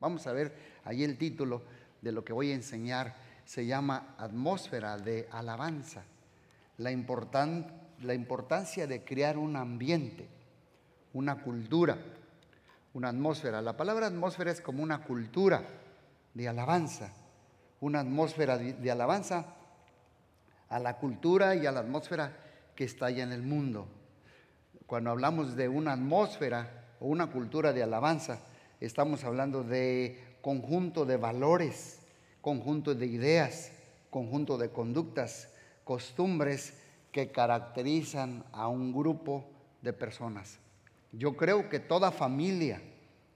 Vamos a ver ahí el título de lo que voy a enseñar. Se llama Atmósfera de Alabanza. La, la importancia de crear un ambiente, una cultura, una atmósfera. La palabra atmósfera es como una cultura de alabanza, una atmósfera de alabanza a la cultura y a la atmósfera que está allá en el mundo. Cuando hablamos de una atmósfera o una cultura de alabanza, estamos hablando de conjunto de valores, conjunto de ideas, conjunto de conductas, costumbres que caracterizan a un grupo de personas. Yo creo que toda familia,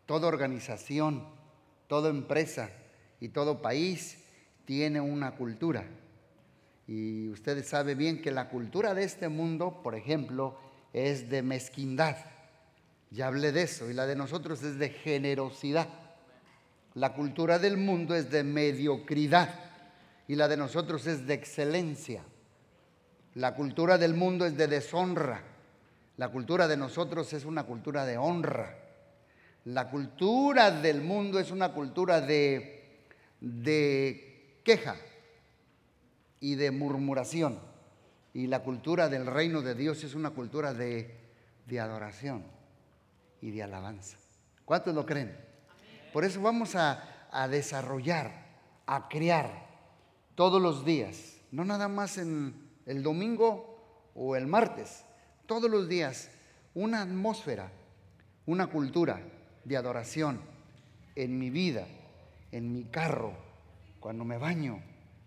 toda organización, toda empresa y todo país tiene una cultura. Y ustedes saben bien que la cultura de este mundo, por ejemplo, es de mezquindad. Ya hablé de eso. Y la de nosotros es de generosidad. La cultura del mundo es de mediocridad. Y la de nosotros es de excelencia. La cultura del mundo es de deshonra. La cultura de nosotros es una cultura de honra. La cultura del mundo es una cultura de, de queja y de murmuración. Y la cultura del reino de Dios es una cultura de, de adoración y de alabanza. ¿Cuántos lo creen? Por eso vamos a, desarrollar, a crear todos los días, no nada más en el domingo o el martes, todos los días, una atmósfera, una cultura de adoración en mi vida, en mi carro, cuando me baño,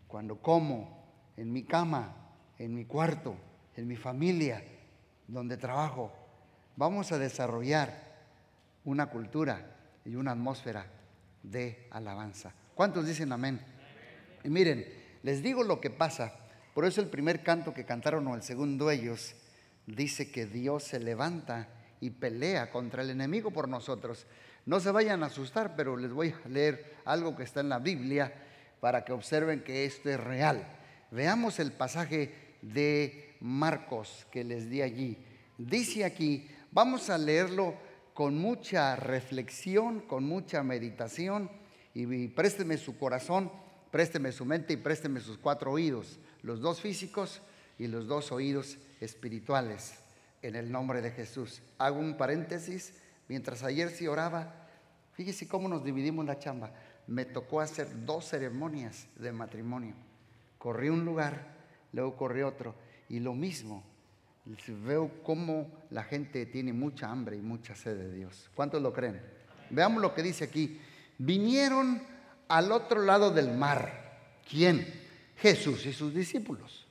cuando como, en mi cama, en mi cuarto, en mi familia, donde trabajo. Vamos a desarrollar una cultura y una atmósfera de alabanza. ¿Cuántos dicen amén? Y miren, les digo lo que pasa. Por eso el primer canto que cantaron o el segundo ellos dice que Dios se levanta y pelea contra el enemigo por nosotros. No se vayan a asustar, pero les voy a leer algo que está en la Biblia para que observen que esto es real. Veamos el pasaje de Marcos que les di allí. Dice aquí, vamos a leerlo con mucha reflexión, con mucha meditación y, présteme su corazón, présteme su mente y présteme sus cuatro oídos, los dos físicos y los dos oídos espirituales en el nombre de Jesús. Hago un paréntesis, mientras ayer sí oraba, fíjese cómo nos dividimos la chamba. Me tocó hacer dos ceremonias de matrimonio. Corrí un lugar, luego corrí otro, y lo mismo. Veo cómo la gente tiene mucha hambre y mucha sed de Dios. ¿Cuántos lo creen? Veamos lo que dice aquí. Vinieron al otro lado del mar. ¿Quién? Jesús y sus discípulos.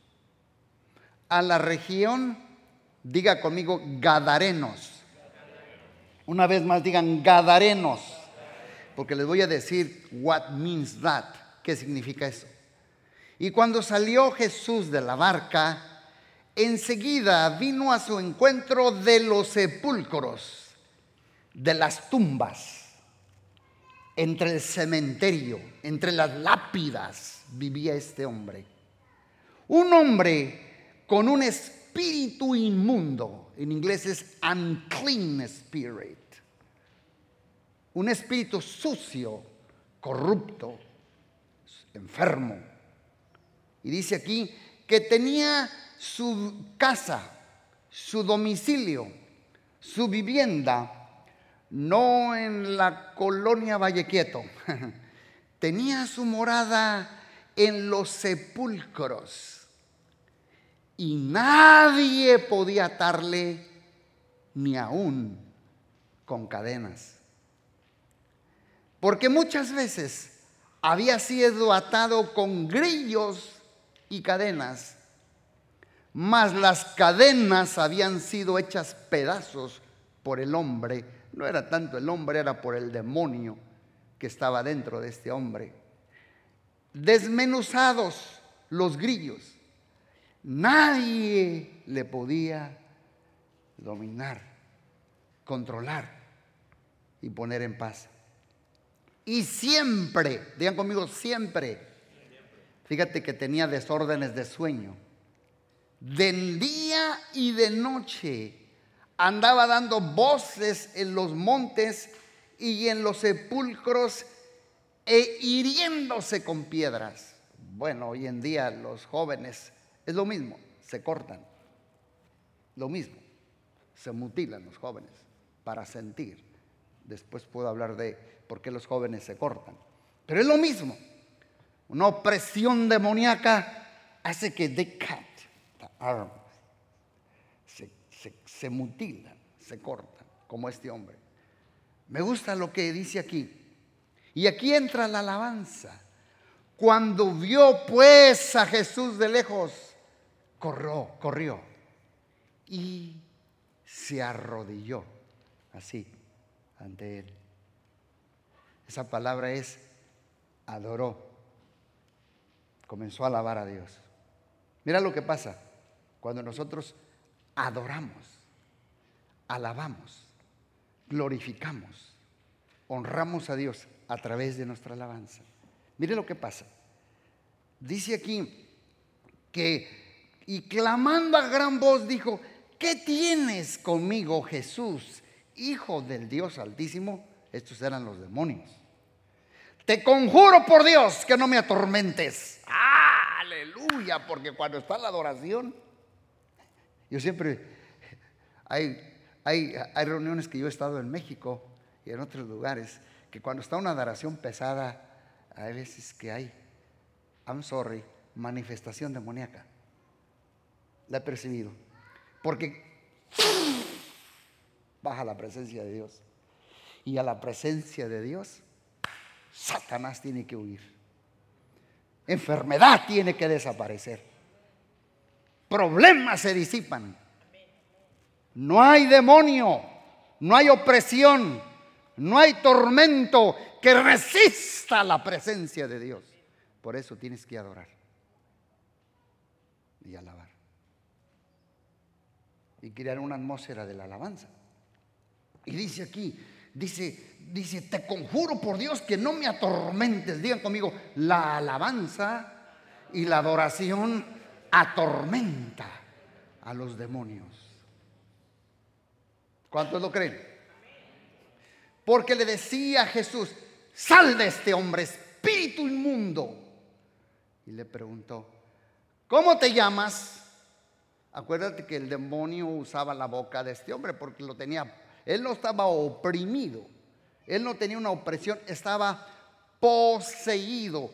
A la región Diga conmigo, Gadarenos. Una vez más digan Gadarenos, porque les voy a decir what means that, qué significa eso. Y cuando salió Jesús de la barca, enseguida vino a su encuentro de los sepulcros, de las tumbas, entre el cementerio, entre las lápidas, vivía este hombre. Un hombre con un espíritu inmundo. En inglés es unclean spirit. Un espíritu sucio, corrupto, enfermo. Y dice aquí que tenía su casa, su domicilio, su vivienda, no en la colonia Vallequieto, tenía su morada en los sepulcros y nadie podía atarle ni aún con cadenas. Porque muchas veces había sido atado con grillos y cadenas, mas las cadenas habían sido hechas pedazos por el hombre. No era tanto el hombre, era por el demonio que estaba dentro de este hombre. Desmenuzados los grillos Nadie le podía dominar, controlar y poner en paz. Y siempre, digan conmigo, siempre, fíjate que tenía desórdenes de sueño. Del día y de noche andaba dando voces en los montes y en los sepulcros e hiriéndose con piedras. Bueno, hoy en día los jóvenes es lo mismo, se cortan. Lo mismo, se mutilan los jóvenes para sentir. Después puedo hablar de por qué los jóvenes se cortan. Pero es lo mismo. Una opresión demoníaca hace que they the arms. Se, se mutilan, se cortan, como este hombre. Me gusta lo que dice aquí. Y aquí entra la alabanza. Cuando vio pues a Jesús de lejos, corrió, corrió y se arrodilló así ante él. Esa palabra es adoró. Comenzó a alabar a Dios. Mira lo que pasa cuando nosotros adoramos, alabamos, glorificamos, honramos a Dios a través de nuestra alabanza. Mire lo que pasa. Dice aquí que, y clamando a gran voz, dijo, ¿qué tienes conmigo, Jesús, Hijo del Dios Altísimo? Estos eran los demonios. Te conjuro por Dios que no me atormentes. aleluya, porque cuando está la adoración, yo siempre, hay, hay, hay reuniones que yo he estado en México y en otros lugares, que cuando está una adoración pesada, hay veces que hay, I'm sorry, manifestación demoníaca. La he percibido. Porque baja la presencia de Dios. Y a la presencia de Dios, Satanás tiene que huir. Enfermedad tiene que desaparecer. Problemas se disipan. No hay demonio, no hay opresión, no hay tormento que resista la presencia de Dios. Por eso tienes que adorar y alabar. Y crear una atmósfera de la alabanza. Y dice aquí, dice, dice, te conjuro por Dios que no me atormentes. Digan conmigo, la alabanza y la adoración atormenta a los demonios. ¿Cuántos lo creen? Porque le decía a Jesús, sal de este hombre, espíritu inmundo. Y le preguntó, ¿cómo te llamas? Acuérdate que el demonio usaba la boca de este hombre porque lo tenía, él no estaba oprimido, él no tenía una opresión, estaba poseído,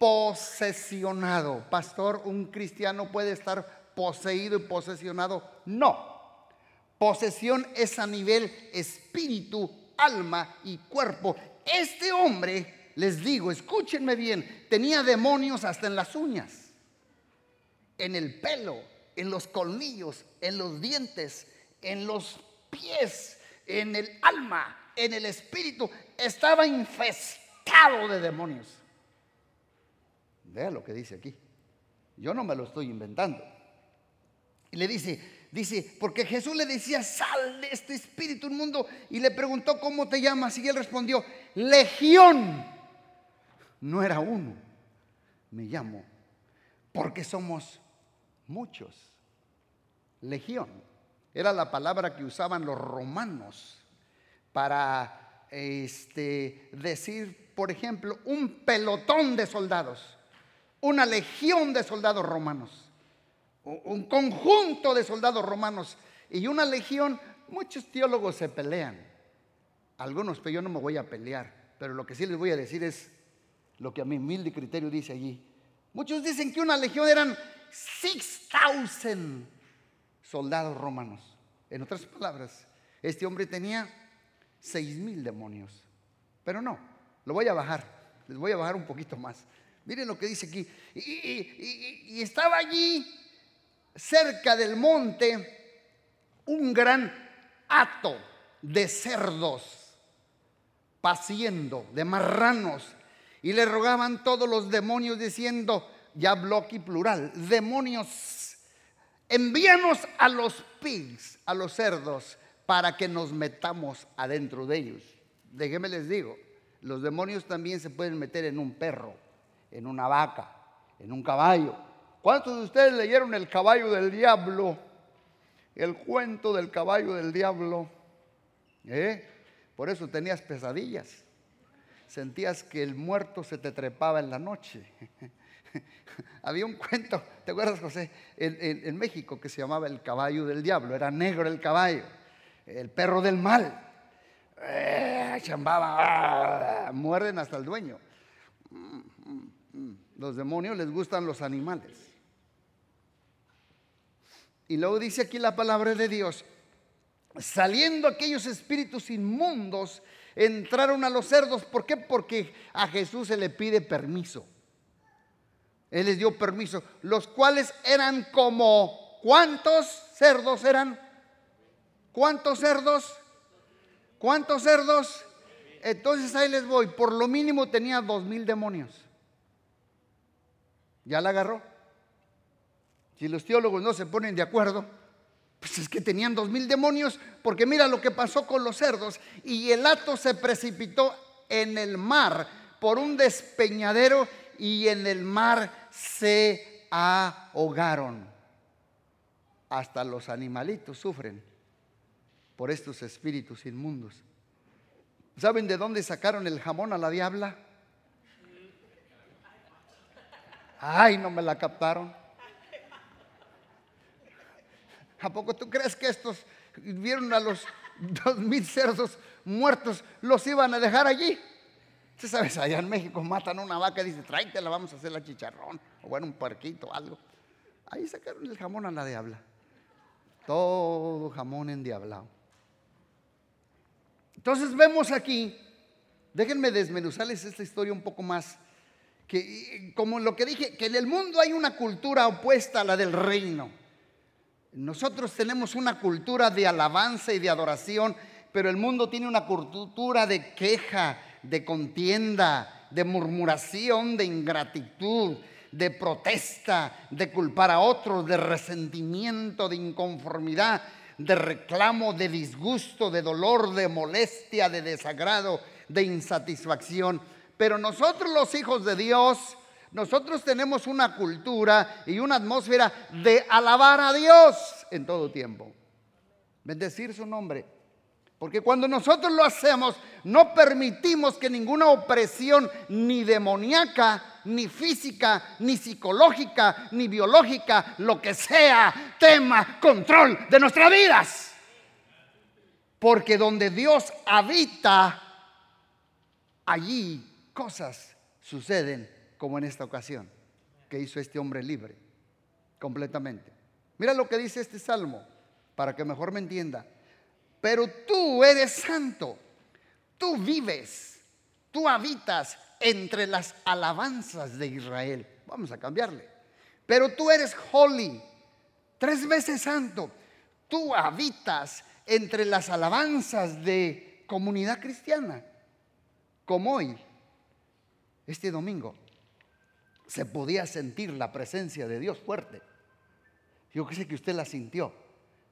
posesionado. Pastor, un cristiano puede estar poseído y posesionado. No. Posesión es a nivel espíritu alma y cuerpo. Este hombre, les digo, escúchenme bien, tenía demonios hasta en las uñas, en el pelo, en los colmillos, en los dientes, en los pies, en el alma, en el espíritu. Estaba infestado de demonios. Vea lo que dice aquí. Yo no me lo estoy inventando. Y le dice, Dice, porque Jesús le decía, sal de este espíritu inmundo. Y le preguntó, ¿cómo te llamas? Y él respondió, Legión. No era uno, me llamo, porque somos muchos. Legión. Era la palabra que usaban los romanos para este, decir, por ejemplo, un pelotón de soldados, una legión de soldados romanos un conjunto de soldados romanos y una legión, muchos teólogos se pelean. Algunos, pero yo no me voy a pelear. Pero lo que sí les voy a decir es lo que a mi humilde criterio dice allí. Muchos dicen que una legión eran 6,000 soldados romanos. En otras palabras, este hombre tenía 6,000 demonios. Pero no, lo voy a bajar. Les voy a bajar un poquito más. Miren lo que dice aquí. y estaba allí cerca del monte un gran hato de cerdos paciendo, de marranos, y le rogaban todos los demonios diciendo, ya aquí plural, demonios, envíanos a los pigs, a los cerdos, para que nos metamos adentro de ellos. Déjenme les digo, los demonios también se pueden meter en un perro, en una vaca, en un caballo, ¿Cuántos de ustedes leyeron El caballo del diablo? El cuento del caballo del diablo. ¿Eh? Por eso tenías pesadillas. sentías que el muerto se te trepaba en la noche. Había un cuento, ¿te acuerdas, José? En, México que se llamaba El caballo del diablo. Era negro el caballo, el perro del mal. Eh, chambaba, ah, muerden hasta el dueño. Los demonios les gustan los animales. Y luego dice aquí la palabra de Dios, saliendo aquellos espíritus inmundos, entraron a los cerdos. ¿Por qué? Porque a Jesús se le pide permiso. Él les dio permiso, los cuales eran como, ¿cuántos cerdos eran? ¿Cuántos cerdos? ¿Cuántos cerdos? Entonces ahí les voy, por lo mínimo tenía dos mil demonios. ¿Ya la agarró? Si los teólogos no se ponen de acuerdo, pues es que tenían dos mil demonios, porque mira lo que pasó con los cerdos. Y el hato se precipitó en el mar por un despeñadero y en el mar se ahogaron. Hasta los animalitos sufren por estos espíritus inmundos. ¿Saben de dónde sacaron el jamón a la diabla? Ay, no me la captaron. ¿A poco tú crees que estos vieron a los dos mil cerdos muertos, los iban a dejar allí? Usted sabes, allá en México matan una vaca y dice, tráetela, vamos a hacer la chicharrón. O bueno, un parquito, algo. Ahí sacaron el jamón a la diabla. Todo jamón endiablado. Entonces vemos aquí, déjenme desmenuzarles esta historia un poco más, que como lo que dije, que en el mundo hay una cultura opuesta a la del reino. Nosotros tenemos una cultura de alabanza y de adoración, pero el mundo tiene una cultura de queja, de contienda, de murmuración, de ingratitud, de protesta, de culpar a otros, de resentimiento, de inconformidad, de reclamo, de disgusto, de dolor, de molestia, de desagrado, de insatisfacción. Pero nosotros los hijos de Dios, nosotros tenemos una cultura y una atmósfera de alabar a Dios en todo tiempo. Bendecir su nombre. Porque cuando nosotros lo hacemos, no permitimos que ninguna opresión, ni demoníaca, ni física, ni psicológica, ni biológica, lo que sea, tema control de nuestras vidas. Porque donde Dios habita, allí cosas suceden como en esta ocasión que hizo este hombre libre, completamente. Mira lo que dice este salmo, para que mejor me entienda pero tú eres santo, tú vives, tú habitas entre las alabanzas de Israel. Vamos a cambiarle. Pero tú eres holy, tres veces santo. Tú habitas entre las alabanzas de comunidad cristiana, como hoy, este domingo, se podía sentir la presencia de Dios fuerte. Yo sé que usted la sintió,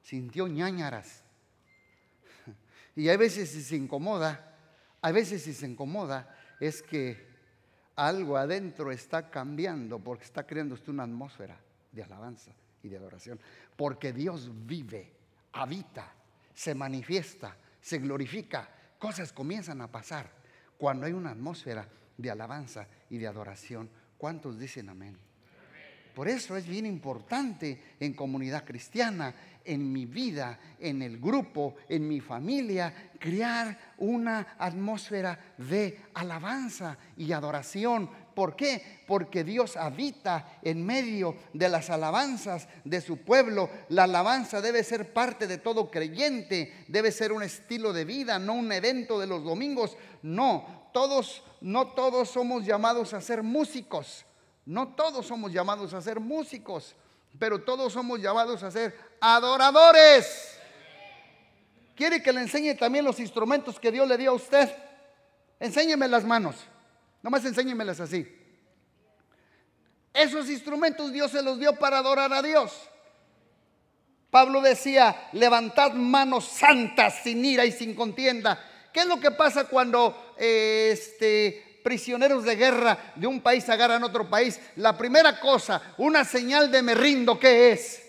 sintió ñañaras y hay veces si se incomoda, a veces si se incomoda es que algo adentro está cambiando porque está creando usted una atmósfera de alabanza y de adoración. Porque Dios vive, habita, se manifiesta, se glorifica. Cosas comienzan a pasar cuando hay una atmósfera de alabanza y de adoración. ¿Cuántos dicen amén? Por eso es bien importante en comunidad cristiana, en mi vida, en el grupo, en mi familia, crear una atmósfera de alabanza y adoración. ¿Por qué? Porque Dios habita en medio de las alabanzas de su pueblo. La alabanza debe ser parte de todo creyente, debe ser un estilo de vida, no un evento de los domingos. No, todos, no todos somos llamados a ser músicos. No todos somos llamados a ser músicos pero todos somos llamados a ser adoradores. ¿Quiere que le enseñe también los instrumentos que Dios le dio a usted? Enséñeme las manos. Nomás enséñemelas así. Esos instrumentos Dios se los dio para adorar a Dios. Pablo decía, levantad manos santas sin ira y sin contienda. ¿Qué es lo que pasa cuando este, prisioneros de guerra de un país agarran otro país, la primera cosa, una señal de me rindo, ¿qué es?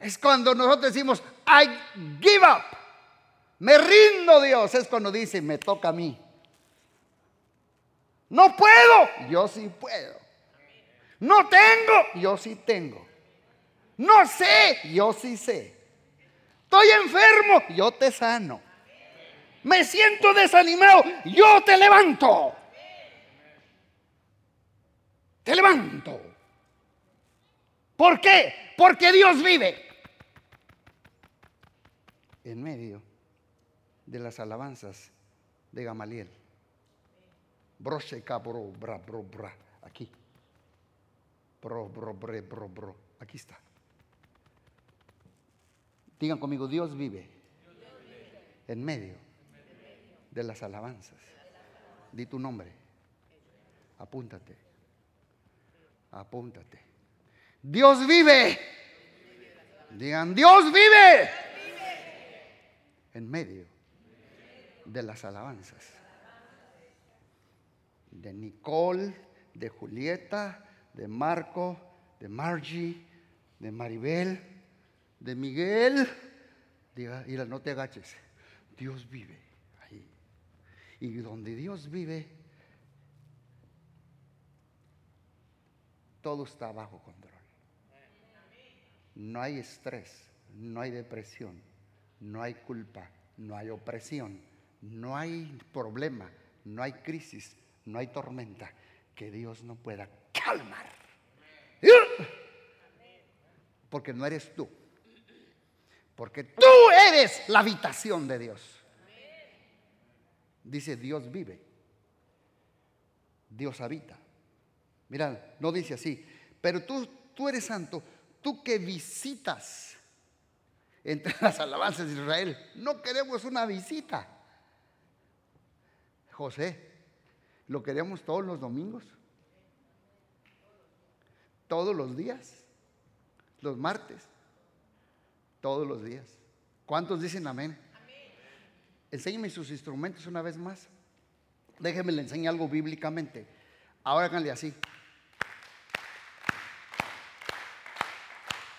Es cuando nosotros decimos, I give up. Me rindo, Dios. Es cuando dice, me toca a mí. No puedo, yo sí puedo. No tengo, yo sí tengo. No sé, yo sí sé. Estoy enfermo, yo te sano. Me siento desanimado, yo te levanto. Te levanto. ¿Por qué? Porque Dios vive. En medio de las alabanzas de Gamaliel. Broche bro, bra, bro, bra. Aquí. Bro, bro, bre, bro, bro. Aquí está. Digan conmigo, Dios vive. En medio de las alabanzas. Di tu nombre. Apúntate. Apúntate. Dios vive. Digan, Dios vive. En medio de las alabanzas. De Nicole, de Julieta, de Marco, de Margie, de Maribel, de Miguel. Diga, mira, no te agaches. Dios vive. Y donde Dios vive, todo está bajo control. No hay estrés, no hay depresión, no hay culpa, no hay opresión, no hay problema, no hay crisis, no hay tormenta que Dios no pueda calmar. Porque no eres tú. Porque tú eres la habitación de Dios. Dice Dios vive. Dios habita. Mira, no dice así. Pero tú, tú eres santo. Tú que visitas entre las alabanzas de Israel. No queremos una visita. José, ¿lo queremos todos los domingos? Todos los días. Los martes. Todos los días. ¿Cuántos dicen amén? Enséñeme sus instrumentos una vez más. Déjenme le enseñe algo bíblicamente. Ahora háganle así.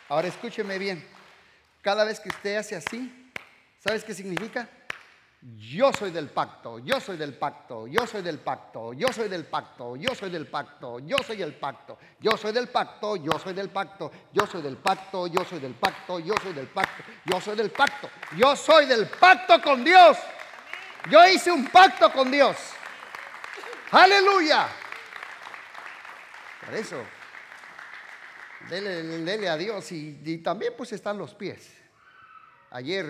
Ahora escúcheme bien. Cada vez que usted hace así, ¿sabes qué significa? Yo soy del pacto, yo soy del pacto, yo soy del pacto, yo soy del pacto, yo soy del pacto, yo soy el pacto, yo soy del pacto, yo soy del pacto, yo soy del pacto, yo soy del pacto, yo soy del pacto, yo soy del pacto, yo soy del pacto con Dios. Yo hice un pacto con Dios. Aleluya. Por eso, dele, a Dios y, y también pues están los pies. Ayer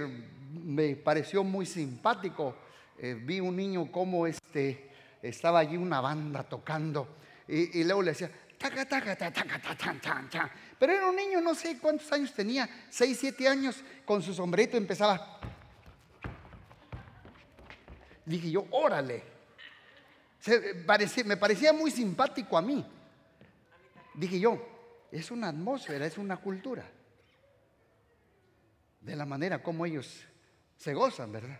me pareció muy simpático. Eh, vi un niño como este, estaba allí una banda tocando y, luego le decía, taca, taca, taca, taca, taca, Pero era un niño, no sé cuántos años tenía, seis, siete años, con su sombrero empezaba. Dije yo, órale. me parecía muy simpático a mí. Dije yo, es una atmósfera, es una cultura de la manera como ellos se gozan, ¿verdad?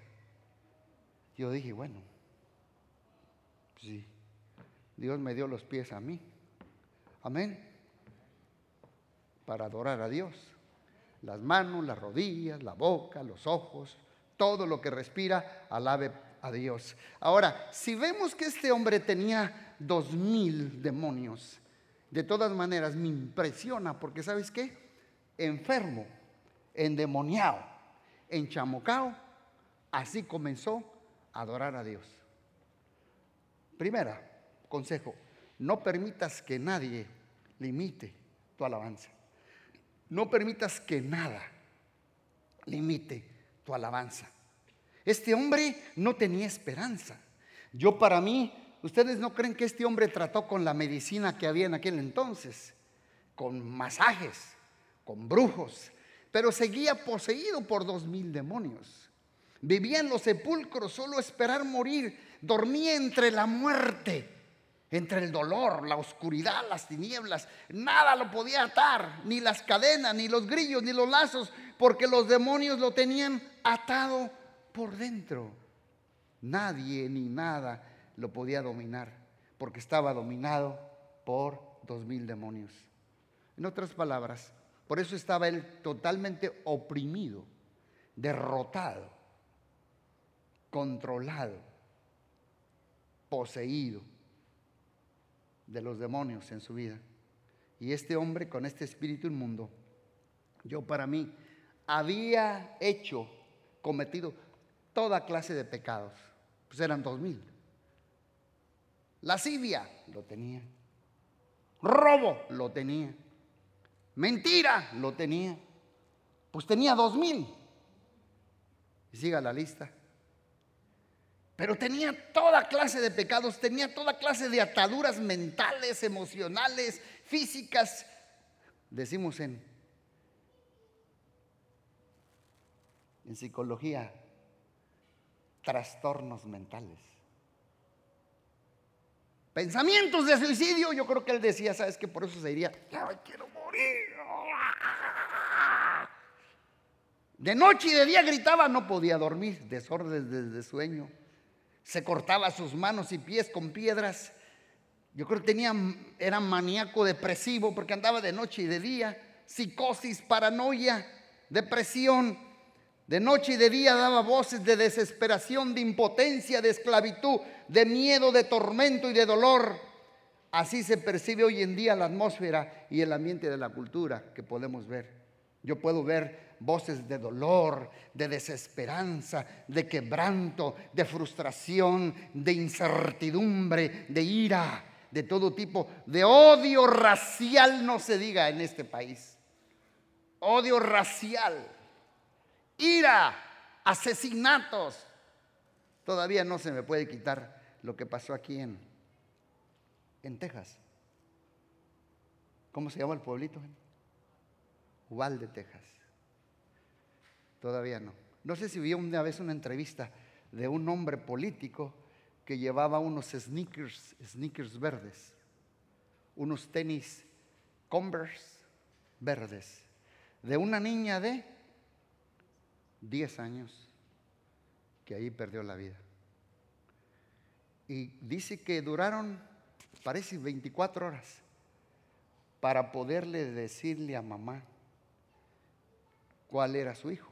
Yo dije, bueno, sí, Dios me dio los pies a mí. Amén. Para adorar a Dios. Las manos, las rodillas, la boca, los ojos, todo lo que respira, alabe a Dios. Ahora, si vemos que este hombre tenía dos mil demonios, de todas maneras me impresiona porque, ¿sabes qué? Enfermo endemoniado, enchamucado, así comenzó a adorar a Dios. Primera, consejo, no permitas que nadie limite tu alabanza. No permitas que nada limite tu alabanza. Este hombre no tenía esperanza. Yo para mí, ustedes no creen que este hombre trató con la medicina que había en aquel entonces, con masajes, con brujos, pero seguía poseído por dos mil demonios. Vivía en los sepulcros, solo esperar morir. Dormía entre la muerte, entre el dolor, la oscuridad, las tinieblas. Nada lo podía atar, ni las cadenas, ni los grillos, ni los lazos, porque los demonios lo tenían atado por dentro. Nadie ni nada lo podía dominar, porque estaba dominado por dos mil demonios. En otras palabras, por eso estaba él totalmente oprimido, derrotado, controlado, poseído. de los demonios en su vida. Y este hombre con este espíritu inmundo, yo para mí, había hecho, cometido toda clase de pecados. Pues eran dos mil. Lascivia lo tenía. Robo lo tenía. Mentira lo tenía. Pues tenía dos mil. Y siga la lista. Pero tenía toda clase de pecados, tenía toda clase de ataduras mentales, emocionales, físicas. Decimos en, en psicología, trastornos mentales. Pensamientos de suicidio, yo creo que él decía, ¿sabes que Por eso se diría, quiero De noche y de día gritaba, no podía dormir, desorden de sueño. Se cortaba sus manos y pies con piedras. Yo creo que tenía, era maníaco depresivo porque andaba de noche y de día. Psicosis, paranoia, depresión. De noche y de día daba voces de desesperación, de impotencia, de esclavitud, de miedo, de tormento y de dolor. Así se percibe hoy en día la atmósfera y el ambiente de la cultura que podemos ver. Yo puedo ver voces de dolor, de desesperanza, de quebranto, de frustración, de incertidumbre, de ira, de todo tipo, de odio racial, no se diga en este país. Odio racial, ira, asesinatos. Todavía no se me puede quitar lo que pasó aquí en, en Texas. ¿Cómo se llama el pueblito? Uvalde, Texas. Todavía no. No sé si vi una vez una entrevista de un hombre político que llevaba unos sneakers, sneakers verdes, unos tenis Converse verdes, de una niña de 10 años que ahí perdió la vida. Y dice que duraron, parece, 24 horas para poderle decirle a mamá cuál era su hijo.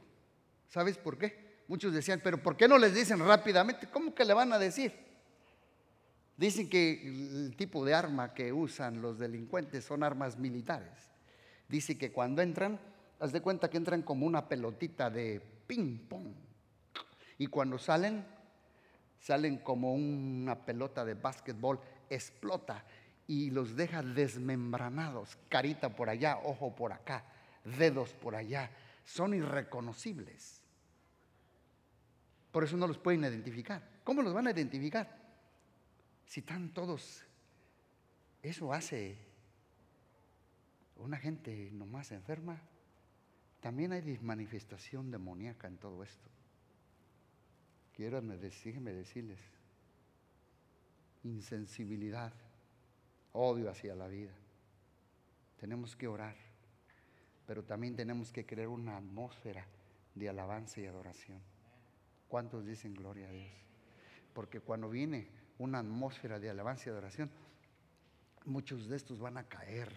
¿Sabes por qué? Muchos decían, pero ¿por qué no les dicen rápidamente? ¿Cómo que le van a decir? Dicen que el tipo de arma que usan los delincuentes son armas militares. Dice que cuando entran, haz de cuenta que entran como una pelotita de ping-pong. Y cuando salen, salen como una pelota de básquetbol, explota y los deja desmembranados, carita por allá, ojo por acá, dedos por allá. Son irreconocibles. Por eso no los pueden identificar. ¿Cómo los van a identificar? Si están todos, eso hace una gente nomás enferma. También hay manifestación demoníaca en todo esto. Quiero déjenme decirles, insensibilidad, odio hacia la vida. Tenemos que orar, pero también tenemos que crear una atmósfera de alabanza y adoración. ¿Cuántos dicen gloria a Dios? Porque cuando viene una atmósfera de alabanza y adoración, muchos de estos van a caer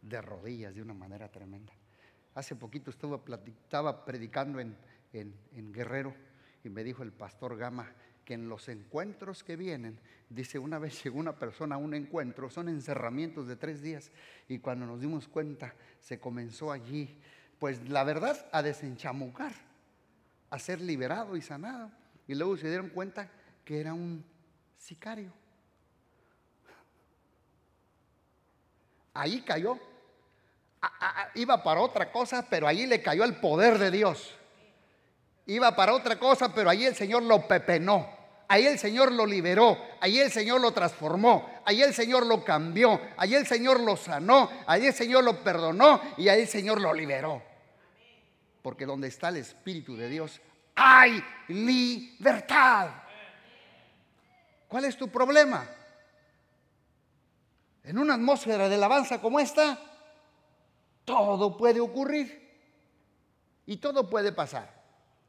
de rodillas de una manera tremenda. Hace poquito estaba, estaba predicando en, en Guerrero y me dijo el pastor Gama que en los encuentros que vienen, dice, una vez llegó una persona a un encuentro, son encerramientos de tres días, y cuando nos dimos cuenta, se comenzó allí, pues la verdad, a desenchamucar a ser liberado y sanado. Y luego se dieron cuenta que era un sicario. Ahí cayó. iba para otra cosa, pero allí le cayó el poder de Dios. Iba para otra cosa, pero allí el Señor lo pepenó. Ahí el Señor lo liberó, ahí el Señor lo transformó, ahí el Señor lo cambió, ahí el Señor lo sanó, ahí el Señor lo perdonó y ahí el Señor lo liberó. Porque donde está el Espíritu de Dios hay libertad. ¿Cuál es tu problema? En una atmósfera de alabanza como esta, todo puede ocurrir y todo puede pasar.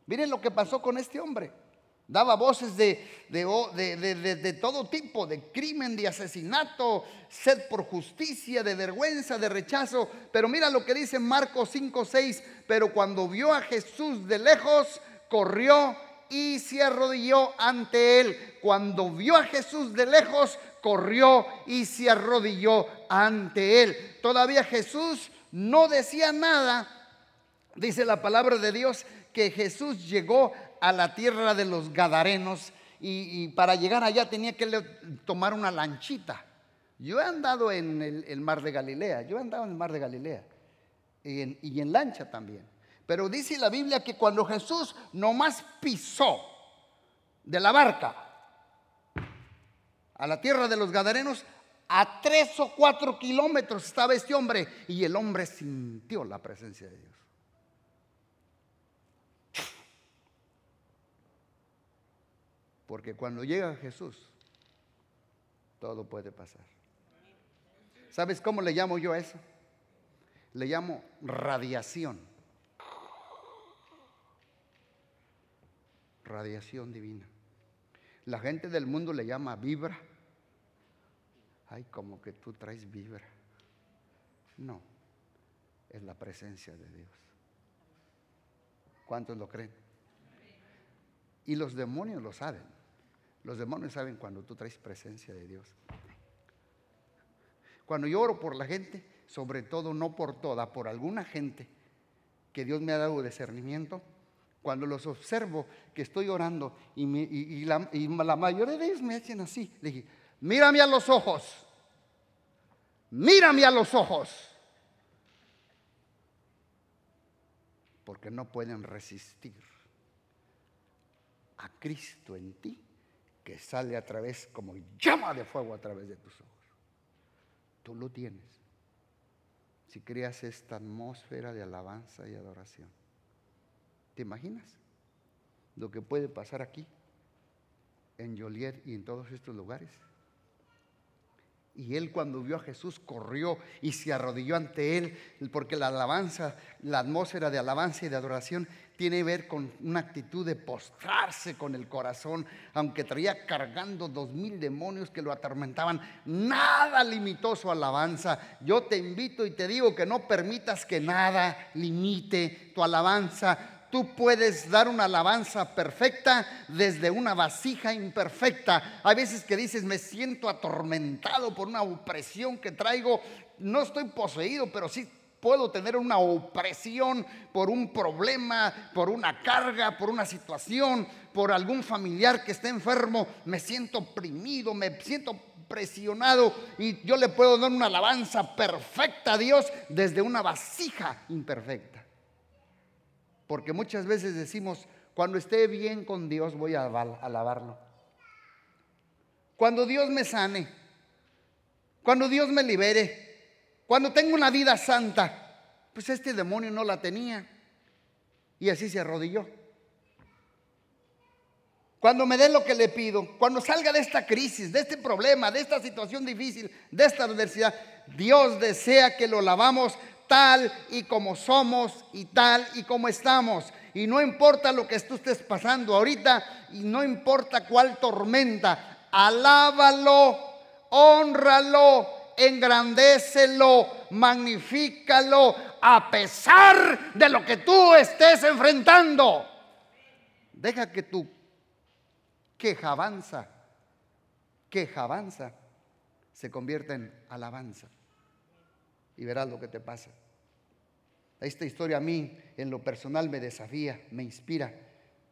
Miren lo que pasó con este hombre. Daba voces de, de, todo tipo, de crimen, de asesinato, sed por justicia, de vergüenza, de rechazo. Pero mira lo que dice Marcos 5, 6. Pero cuando vio a Jesús de lejos, corrió y se arrodilló ante él. Cuando vio a Jesús de lejos, corrió y se arrodilló ante él. Todavía Jesús no decía nada. Dice la palabra de Dios que Jesús llegó a la tierra de los Gadarenos y, para llegar allá tenía que tomar una lanchita. Yo he andado en el, mar de Galilea, yo he andado en el mar de Galilea y en lancha también. Pero dice la Biblia que cuando Jesús nomás pisó de la barca a la tierra de los Gadarenos, a tres o cuatro kilómetros estaba este hombre y el hombre sintió la presencia de Dios. Porque cuando llega Jesús, todo puede pasar. ¿Sabes cómo le llamo yo a eso? Le llamo radiación. Radiación divina. La gente del mundo le llama vibra. Ay, como que tú traes vibra. No, es la presencia de Dios. ¿Cuántos lo creen? Y los demonios lo saben. Los demonios saben cuando tú traes presencia de Dios. Cuando yo oro por la gente, sobre todo no por toda, por alguna gente que Dios me ha dado discernimiento, cuando los observo que estoy orando y, la, mayoría de ellos me hacen así, le dije, mírame a los ojos, mírame a los ojos, porque no pueden resistir a Cristo en ti, que sale a través como llama de fuego a través de tus ojos. Tú lo tienes. Si creas esta atmósfera de alabanza y adoración. ¿Te imaginas lo que puede pasar aquí, en Joliet y en todos estos lugares? Y él cuando vio a Jesús corrió y se arrodilló ante él, porque la alabanza, la atmósfera de alabanza y de adoración tiene que ver con una actitud de postrarse con el corazón, aunque traía cargando dos mil demonios que lo atormentaban, nada limitó su alabanza. Yo te invito y te digo que no permitas que nada limite tu alabanza Tú puedes dar una alabanza perfecta desde una vasija imperfecta. Hay veces que dices, me siento atormentado por una opresión que traigo. No estoy poseído, pero sí puedo tener una opresión por un problema, por una carga, por una situación, por algún familiar que esté enfermo. Me siento oprimido, me siento presionado y yo le puedo dar una alabanza perfecta a Dios desde una vasija imperfecta. Porque muchas veces decimos, cuando esté bien con Dios voy a alabarlo. Cuando Dios me sane, cuando Dios me libere, cuando tengo una vida santa, pues este demonio no la tenía. Y así se arrodilló. Cuando me dé lo que le pido, cuando salga de esta crisis, de este problema, de esta situación difícil, de esta adversidad, Dios desea que lo lavamos tal y como somos y tal y como estamos. Y no importa lo que tú estés pasando ahorita y no importa cuál tormenta, alábalo, honralo, engrandécelo, magnifícalo a pesar de lo que tú estés enfrentando. Deja que tu queja avanza, queja avanza, se convierta en alabanza y verás lo que te pasa. Esta historia a mí en lo personal me desafía, me inspira,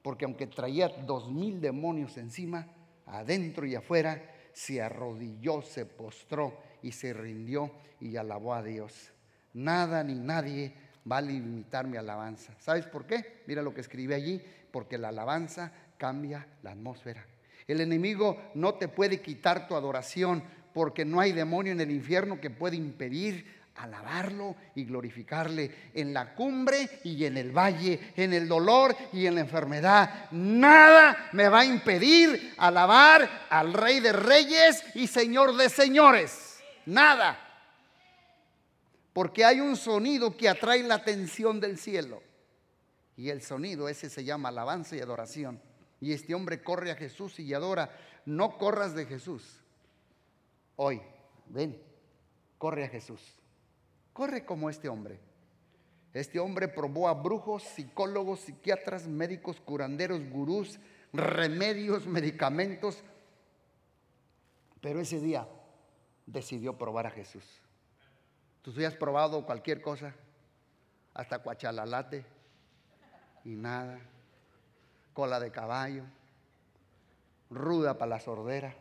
porque aunque traía dos mil demonios encima, adentro y afuera, se arrodilló, se postró y se rindió y alabó a Dios. Nada ni nadie va a limitar mi alabanza. ¿Sabes por qué? Mira lo que escribí allí, porque la alabanza cambia la atmósfera. El enemigo no te puede quitar tu adoración porque no hay demonio en el infierno que pueda impedir alabarlo y glorificarle en la cumbre y en el valle, en el dolor y en la enfermedad. Nada me va a impedir alabar al Rey de Reyes y Señor de Señores. Nada. Porque hay un sonido que atrae la atención del cielo. Y el sonido ese se llama alabanza y adoración. Y este hombre corre a Jesús y adora. No corras de Jesús. Hoy, ven, corre a Jesús. Corre como este hombre. Este hombre probó a brujos, psicólogos, psiquiatras, médicos, curanderos, gurús, remedios, medicamentos, Pero ese día decidió probar a Jesús. ¿Tú has probado cualquier cosa? Hasta cuachalalate y nada. Cola de caballo, ruda para la sordera.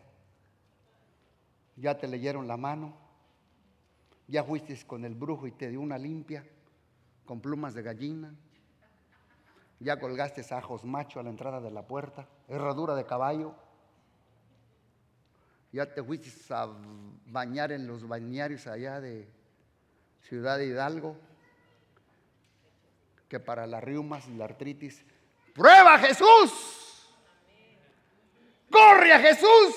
Ya te leyeron la mano. Ya fuiste con el brujo y te dio una limpia con plumas de gallina. Ya colgaste ajos macho a la entrada de la puerta, herradura de caballo. Ya te fuiste a bañar en los bañarios allá de Ciudad Hidalgo, que para las riumas y la artritis, prueba a Jesús. Corre a Jesús.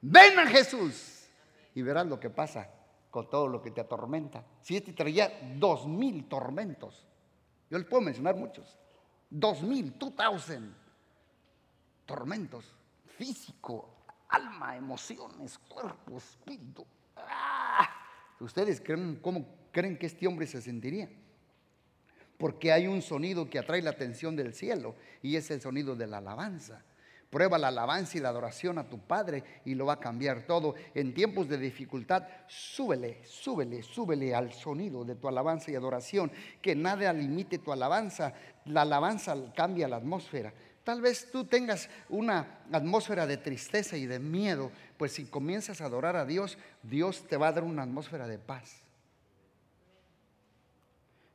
Ven a Jesús. Y verás lo que pasa con todo lo que te atormenta. Si este traía dos mil tormentos, yo les puedo mencionar muchos, dos mil, two thousand tormentos, físico, alma, emociones, cuerpo, espíritu. ¡Ah! ¿Ustedes creen cómo creen que este hombre se sentiría? Porque hay un sonido que atrae la atención del cielo y es el sonido de la alabanza. Prueba la alabanza y la adoración a tu Padre y lo va a cambiar todo. En tiempos de dificultad, súbele, súbele, súbele al sonido de tu alabanza y adoración. Que nada limite tu alabanza. La alabanza cambia la atmósfera. Tal vez tú tengas una atmósfera de tristeza y de miedo, pues si comienzas a adorar a Dios, Dios te va a dar una atmósfera de paz.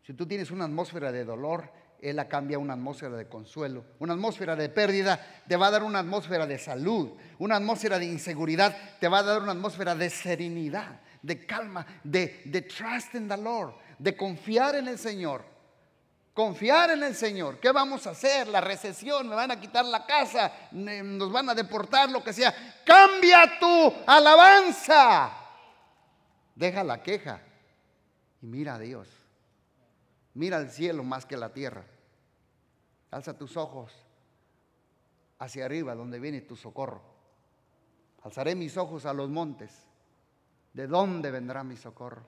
Si tú tienes una atmósfera de dolor, él la cambia una atmósfera de consuelo. Una atmósfera de pérdida te va a dar una atmósfera de salud. Una atmósfera de inseguridad te va a dar una atmósfera de serenidad, de calma, de, de trust in the Lord, de confiar en el Señor. Confiar en el Señor. ¿Qué vamos a hacer? La recesión, me van a quitar la casa, nos van a deportar, lo que sea. Cambia tu alabanza. Deja la queja y mira a Dios. Mira al cielo más que la tierra. Alza tus ojos hacia arriba, donde viene tu socorro. Alzaré mis ojos a los montes. ¿De dónde vendrá mi socorro?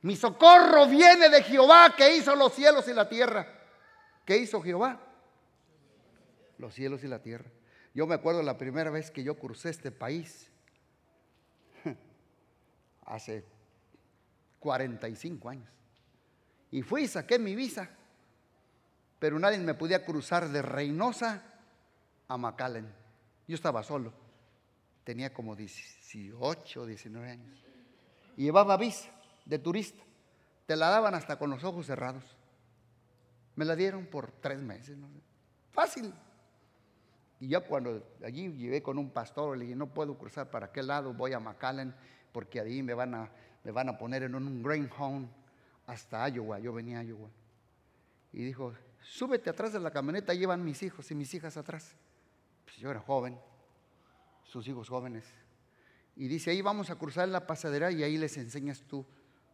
Mi socorro viene de Jehová que hizo los cielos y la tierra. ¿Qué hizo Jehová? Los cielos y la tierra. Yo me acuerdo la primera vez que yo crucé este país. Hace 45 años. Y fui saqué mi visa. Pero nadie me podía cruzar de Reynosa a McAllen. Yo estaba solo. Tenía como 18, 19 años. Y llevaba visa de turista. Te la daban hasta con los ojos cerrados. Me la dieron por tres meses. Fácil. Y yo cuando allí llevé con un pastor, le dije, no puedo cruzar para aquel lado, voy a McAllen, porque ahí me van a, me van a poner en un grain home hasta Iowa, yo venía a Iowa. Y dijo, súbete atrás de la camioneta, llevan mis hijos y mis hijas atrás. Pues yo era joven, sus hijos jóvenes. Y dice, ahí vamos a cruzar la pasadera y ahí les enseñas tú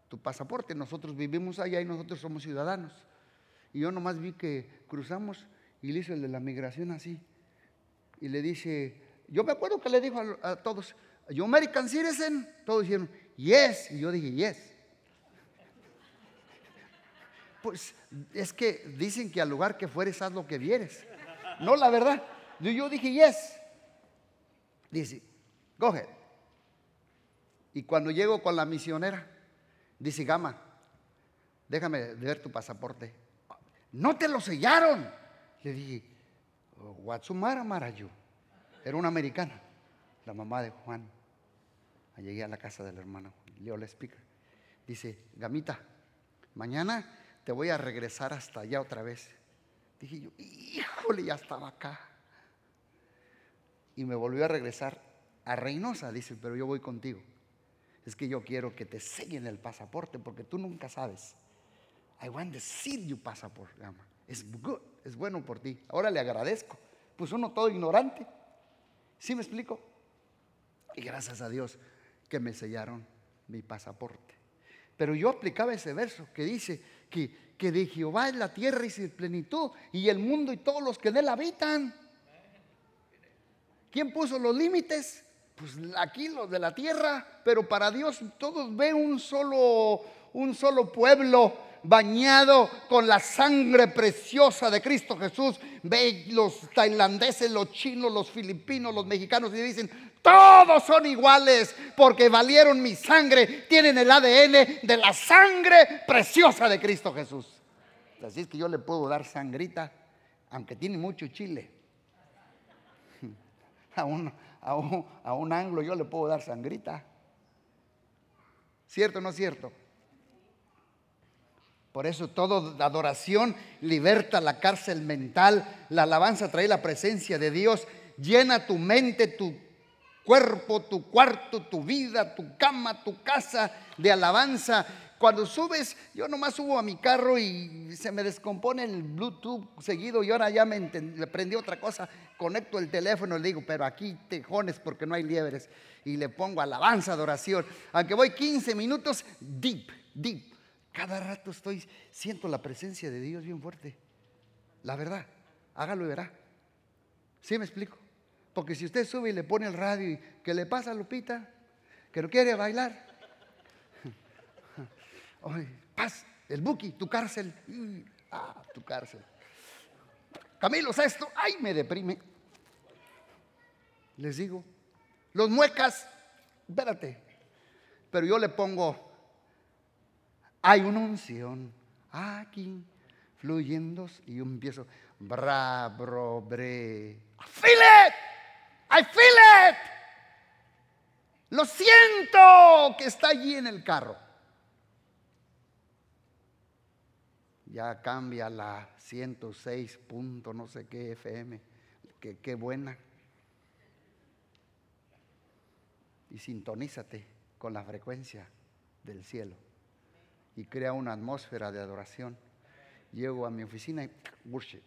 tu pasaporte. Nosotros vivimos allá y nosotros somos ciudadanos. Y yo nomás vi que cruzamos y le hizo el de la migración así. Y le dice, yo me acuerdo que le dijo a, a todos, ¿yo American Citizen? Todos dijeron, yes. Y yo dije, yes. Pues es que dicen que al lugar que fueres haz lo que vieres. No, la verdad. Yo dije, yes. Dice, go ahead. Y cuando llego con la misionera, dice, Gama, déjame ver tu pasaporte. No te lo sellaron. Le dije, what's Marayu? Era una americana, la mamá de Juan. Llegué a la casa del hermano, leo la speaker. Dice, Gamita, mañana te voy a regresar hasta allá otra vez. Dije yo, híjole, ya estaba acá. Y me volvió a regresar a Reynosa, dice, pero yo voy contigo. Es que yo quiero que te sellen el pasaporte porque tú nunca sabes. I want to see you passport, Es good, es bueno por ti. Ahora le agradezco. Pues uno todo ignorante. ¿Sí me explico? Y gracias a Dios que me sellaron mi pasaporte. Pero yo aplicaba ese verso que dice que, que de Jehová es la tierra y su plenitud y el mundo y todos los que en él habitan. ¿Quién puso los límites? Pues aquí los de la tierra, pero para Dios todos ven un solo, un solo pueblo, bañado con la sangre preciosa de Cristo Jesús. Ve los tailandeses, los chinos, los filipinos, los mexicanos y dicen, todos son iguales porque valieron mi sangre, tienen el ADN de la sangre preciosa de Cristo Jesús. Así es que yo le puedo dar sangrita, aunque tiene mucho chile. A un, a un, a un anglo yo le puedo dar sangrita. ¿Cierto o no es cierto? Por eso toda adoración liberta la cárcel mental. La alabanza trae la presencia de Dios. Llena tu mente, tu cuerpo, tu cuarto, tu vida, tu cama, tu casa de alabanza. Cuando subes, yo nomás subo a mi carro y se me descompone el Bluetooth seguido y ahora ya me, prendí otra cosa. Conecto el teléfono y le digo, pero aquí tejones porque no hay liebres. Y le pongo alabanza, adoración. Aunque voy 15 minutos, deep, deep. Cada rato estoy, siento la presencia de Dios bien fuerte. La verdad, hágalo y verá. ¿Sí me explico? Porque si usted sube y le pone el radio y ¿qué le pasa a Lupita? Que no quiere bailar. Ay, paz, el Buki, tu cárcel. Ah, tu cárcel. Camilo esto, ay, me deprime. Les digo, los muecas, espérate. Pero yo le pongo, hay una unción aquí fluyendo y yo empiezo, bra, bre. Feel it, I feel it. Lo siento que está allí en el carro. ya cambia la 106 punto no sé qué FM, que qué buena. Y sintonízate con la frecuencia del cielo y crea una atmósfera de adoración. Llego a mi oficina y worship.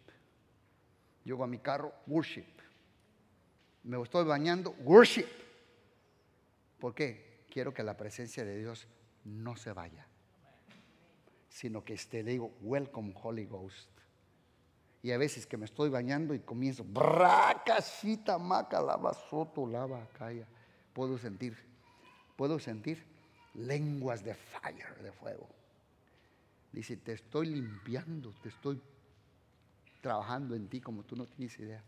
Llego a mi carro, worship. Me estoy bañando, worship. ¿Por qué? Quiero que la presencia de Dios no se vaya sino que esté, le digo, welcome Holy Ghost. Y a veces que me estoy bañando y comienzo, bracasita, maca, lava, soto, lava, calla. Puedo sentir, puedo sentir lenguas de fire, de fuego. Dice, te estoy limpiando, te estoy trabajando en ti como tú no tienes idea.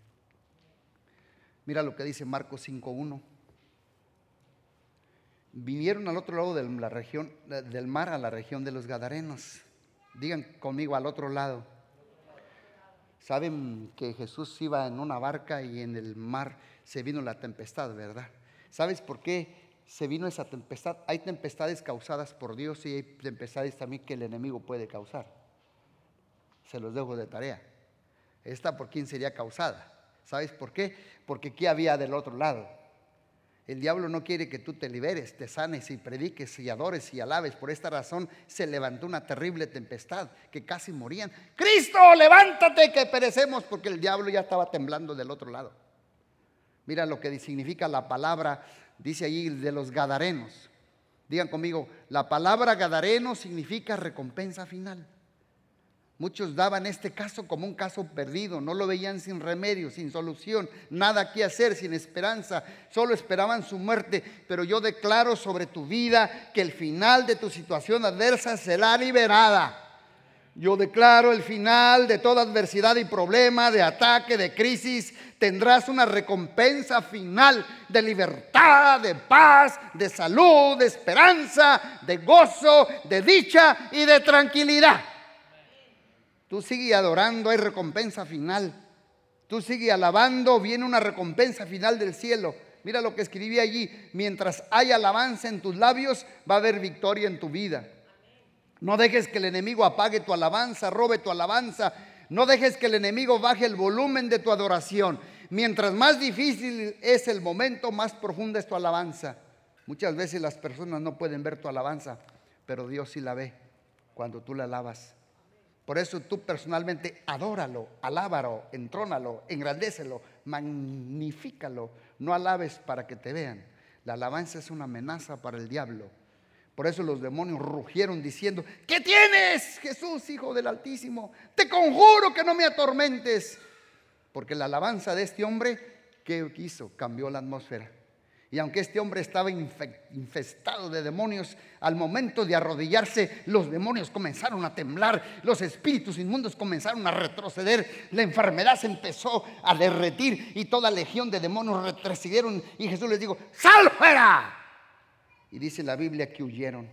Mira lo que dice Marcos 5.1 vinieron al otro lado de la región, del mar a la región de los Gadarenos. Digan conmigo al otro lado. Saben que Jesús iba en una barca y en el mar se vino la tempestad, ¿verdad? ¿Sabes por qué se vino esa tempestad? Hay tempestades causadas por Dios y hay tempestades también que el enemigo puede causar. Se los dejo de tarea. Esta por quién sería causada. ¿Sabes por qué? Porque ¿qué había del otro lado? El diablo no quiere que tú te liberes, te sanes y prediques y adores y alabes. Por esta razón se levantó una terrible tempestad que casi morían. Cristo, levántate que perecemos porque el diablo ya estaba temblando del otro lado. Mira lo que significa la palabra, dice allí de los gadarenos. Digan conmigo, la palabra gadareno significa recompensa final. Muchos daban este caso como un caso perdido, no lo veían sin remedio, sin solución, nada que hacer, sin esperanza, solo esperaban su muerte. Pero yo declaro sobre tu vida que el final de tu situación adversa será liberada. Yo declaro el final de toda adversidad y problema, de ataque, de crisis. Tendrás una recompensa final de libertad, de paz, de salud, de esperanza, de gozo, de dicha y de tranquilidad. Tú sigues adorando, hay recompensa final. Tú sigues alabando, viene una recompensa final del cielo. Mira lo que escribí allí. Mientras hay alabanza en tus labios, va a haber victoria en tu vida. No dejes que el enemigo apague tu alabanza, robe tu alabanza. No dejes que el enemigo baje el volumen de tu adoración. Mientras más difícil es el momento, más profunda es tu alabanza. Muchas veces las personas no pueden ver tu alabanza, pero Dios sí la ve cuando tú la alabas. Por eso tú personalmente adóralo, alábalo, entrónalo, engrandécelo, magnifícalo. No alabes para que te vean. La alabanza es una amenaza para el diablo. Por eso los demonios rugieron diciendo, ¿qué tienes, Jesús, Hijo del Altísimo? Te conjuro que no me atormentes. Porque la alabanza de este hombre, ¿qué hizo? Cambió la atmósfera. Y aunque este hombre estaba infestado de demonios, al momento de arrodillarse, los demonios comenzaron a temblar, los espíritus inmundos comenzaron a retroceder, la enfermedad se empezó a derretir y toda legión de demonios retrocedieron. Y Jesús les dijo, ¡sal fuera! Y dice la Biblia que huyeron.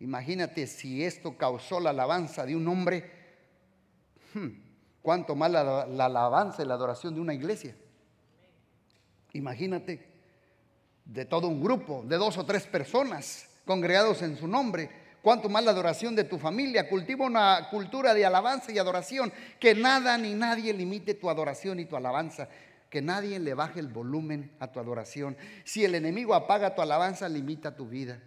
Imagínate si esto causó la alabanza de un hombre, hmm, cuánto más la, la alabanza y la adoración de una iglesia. Imagínate de todo un grupo, de dos o tres personas congregados en su nombre. Cuanto más la adoración de tu familia. Cultiva una cultura de alabanza y adoración. Que nada ni nadie limite tu adoración y tu alabanza. Que nadie le baje el volumen a tu adoración. Si el enemigo apaga tu alabanza, limita tu vida.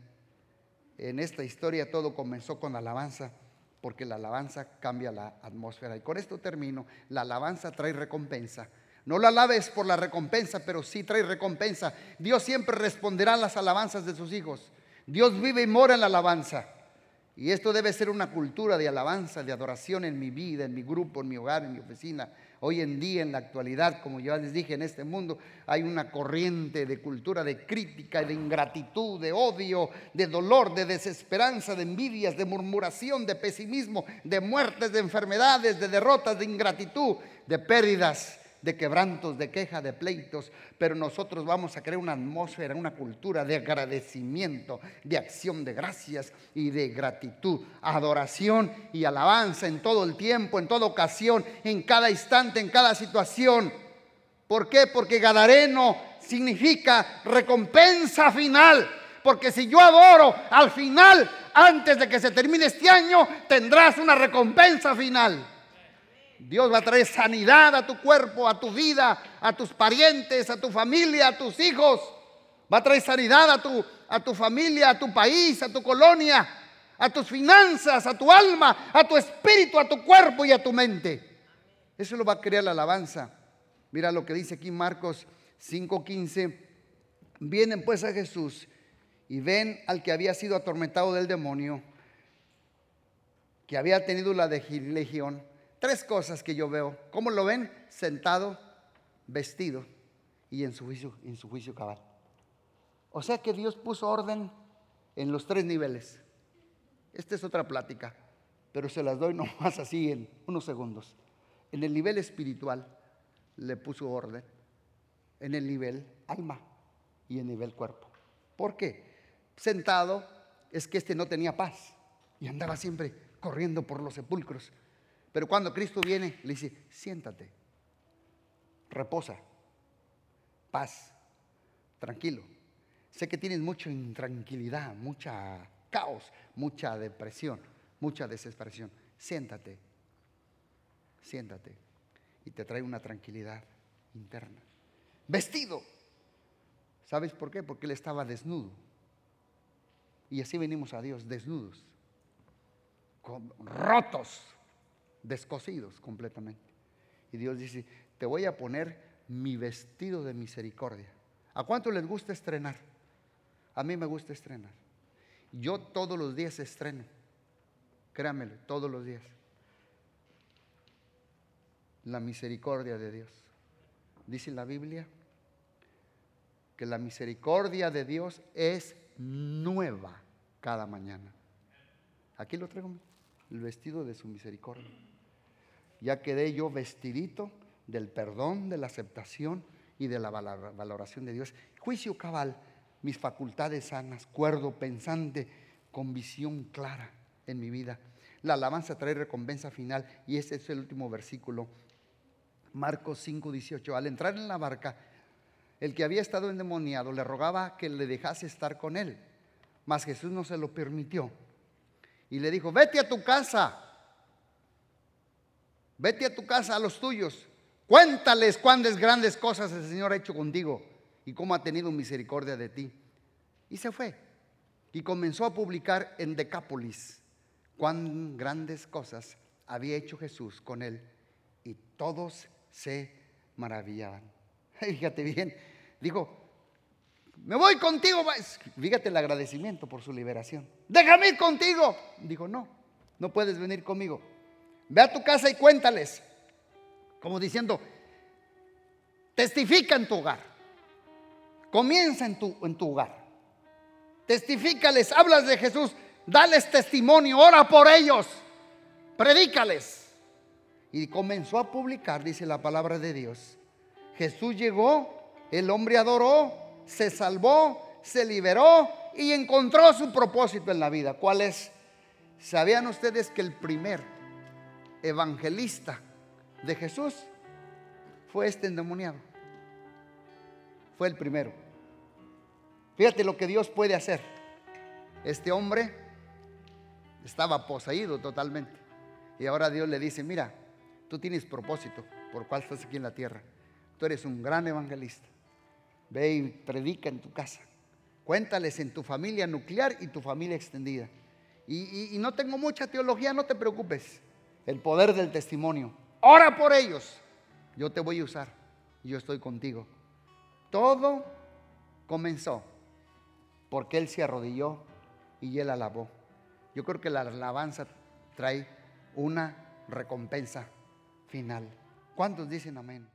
En esta historia todo comenzó con alabanza, porque la alabanza cambia la atmósfera. Y con esto termino. La alabanza trae recompensa. No la alabes por la recompensa, pero sí trae recompensa. Dios siempre responderá a las alabanzas de sus hijos. Dios vive y mora en la alabanza. Y esto debe ser una cultura de alabanza, de adoración en mi vida, en mi grupo, en mi hogar, en mi oficina. Hoy en día, en la actualidad, como ya les dije, en este mundo hay una corriente de cultura de crítica, de ingratitud, de odio, de dolor, de desesperanza, de envidias, de murmuración, de pesimismo, de muertes, de enfermedades, de derrotas, de ingratitud, de pérdidas de quebrantos, de queja, de pleitos, pero nosotros vamos a crear una atmósfera, una cultura de agradecimiento, de acción de gracias y de gratitud, adoración y alabanza en todo el tiempo, en toda ocasión, en cada instante, en cada situación. ¿Por qué? Porque Gadareno significa recompensa final. Porque si yo adoro al final, antes de que se termine este año, tendrás una recompensa final. Dios va a traer sanidad a tu cuerpo, a tu vida, a tus parientes, a tu familia, a tus hijos. Va a traer sanidad a tu, a tu familia, a tu país, a tu colonia, a tus finanzas, a tu alma, a tu espíritu, a tu cuerpo y a tu mente. Eso lo va a crear la alabanza. Mira lo que dice aquí Marcos 5:15. Vienen pues a Jesús y ven al que había sido atormentado del demonio, que había tenido la legión Tres cosas que yo veo. ¿Cómo lo ven? Sentado, vestido y en su juicio, en su juicio cabal. O sea que Dios puso orden en los tres niveles. Esta es otra plática, pero se las doy nomás así en unos segundos. En el nivel espiritual le puso orden, en el nivel alma y en el nivel cuerpo. ¿Por qué? Sentado es que este no tenía paz y andaba siempre corriendo por los sepulcros pero cuando Cristo viene, le dice, siéntate, reposa, paz, tranquilo. Sé que tienes mucha intranquilidad, mucha caos, mucha depresión, mucha desesperación. Siéntate, siéntate. Y te trae una tranquilidad interna. Vestido. ¿Sabes por qué? Porque él estaba desnudo. Y así venimos a Dios, desnudos, rotos, descosidos completamente. Y Dios dice, te voy a poner mi vestido de misericordia. ¿A cuánto les gusta estrenar? A mí me gusta estrenar. Yo todos los días estreno. Créanmelo, todos los días. La misericordia de Dios. Dice la Biblia que la misericordia de Dios es nueva cada mañana. Aquí lo traigo, el vestido de su misericordia ya quedé yo vestidito del perdón, de la aceptación y de la valoración de Dios. Juicio cabal, mis facultades sanas, cuerdo, pensante, con visión clara en mi vida. La alabanza trae recompensa final y ese es el último versículo. Marcos 5, 18. Al entrar en la barca, el que había estado endemoniado le rogaba que le dejase estar con él, mas Jesús no se lo permitió. Y le dijo, vete a tu casa Vete a tu casa, a los tuyos. Cuéntales cuántas grandes cosas el Señor ha hecho contigo y cómo ha tenido misericordia de ti. Y se fue. Y comenzó a publicar en Decápolis cuán grandes cosas había hecho Jesús con él. Y todos se maravillaban. Fíjate bien. Dijo, me voy contigo. Fíjate el agradecimiento por su liberación. Déjame ir contigo. Dijo, no, no puedes venir conmigo. Ve a tu casa y cuéntales. Como diciendo, testifica en tu hogar. Comienza en tu, en tu hogar. Testifícales, hablas de Jesús, dales testimonio, ora por ellos, predícales. Y comenzó a publicar, dice la palabra de Dios. Jesús llegó, el hombre adoró, se salvó, se liberó y encontró su propósito en la vida. ¿Cuál es? ¿Sabían ustedes que el primer evangelista de Jesús fue este endemoniado? Fue el primero. Fíjate lo que Dios puede hacer. Este hombre estaba poseído totalmente. Y ahora Dios le dice, mira, tú tienes propósito por cual estás aquí en la tierra. Tú eres un gran evangelista. Ve y predica en tu casa. Cuéntales en tu familia nuclear y tu familia extendida. Y, no tengo mucha teología, no te preocupes. El poder del testimonio. Ora por ellos. Yo te voy a usar. Yo estoy contigo. Todo comenzó porque él se arrodilló y él alabó. Yo creo que la alabanza trae una recompensa final. ¿Cuántos dicen amén?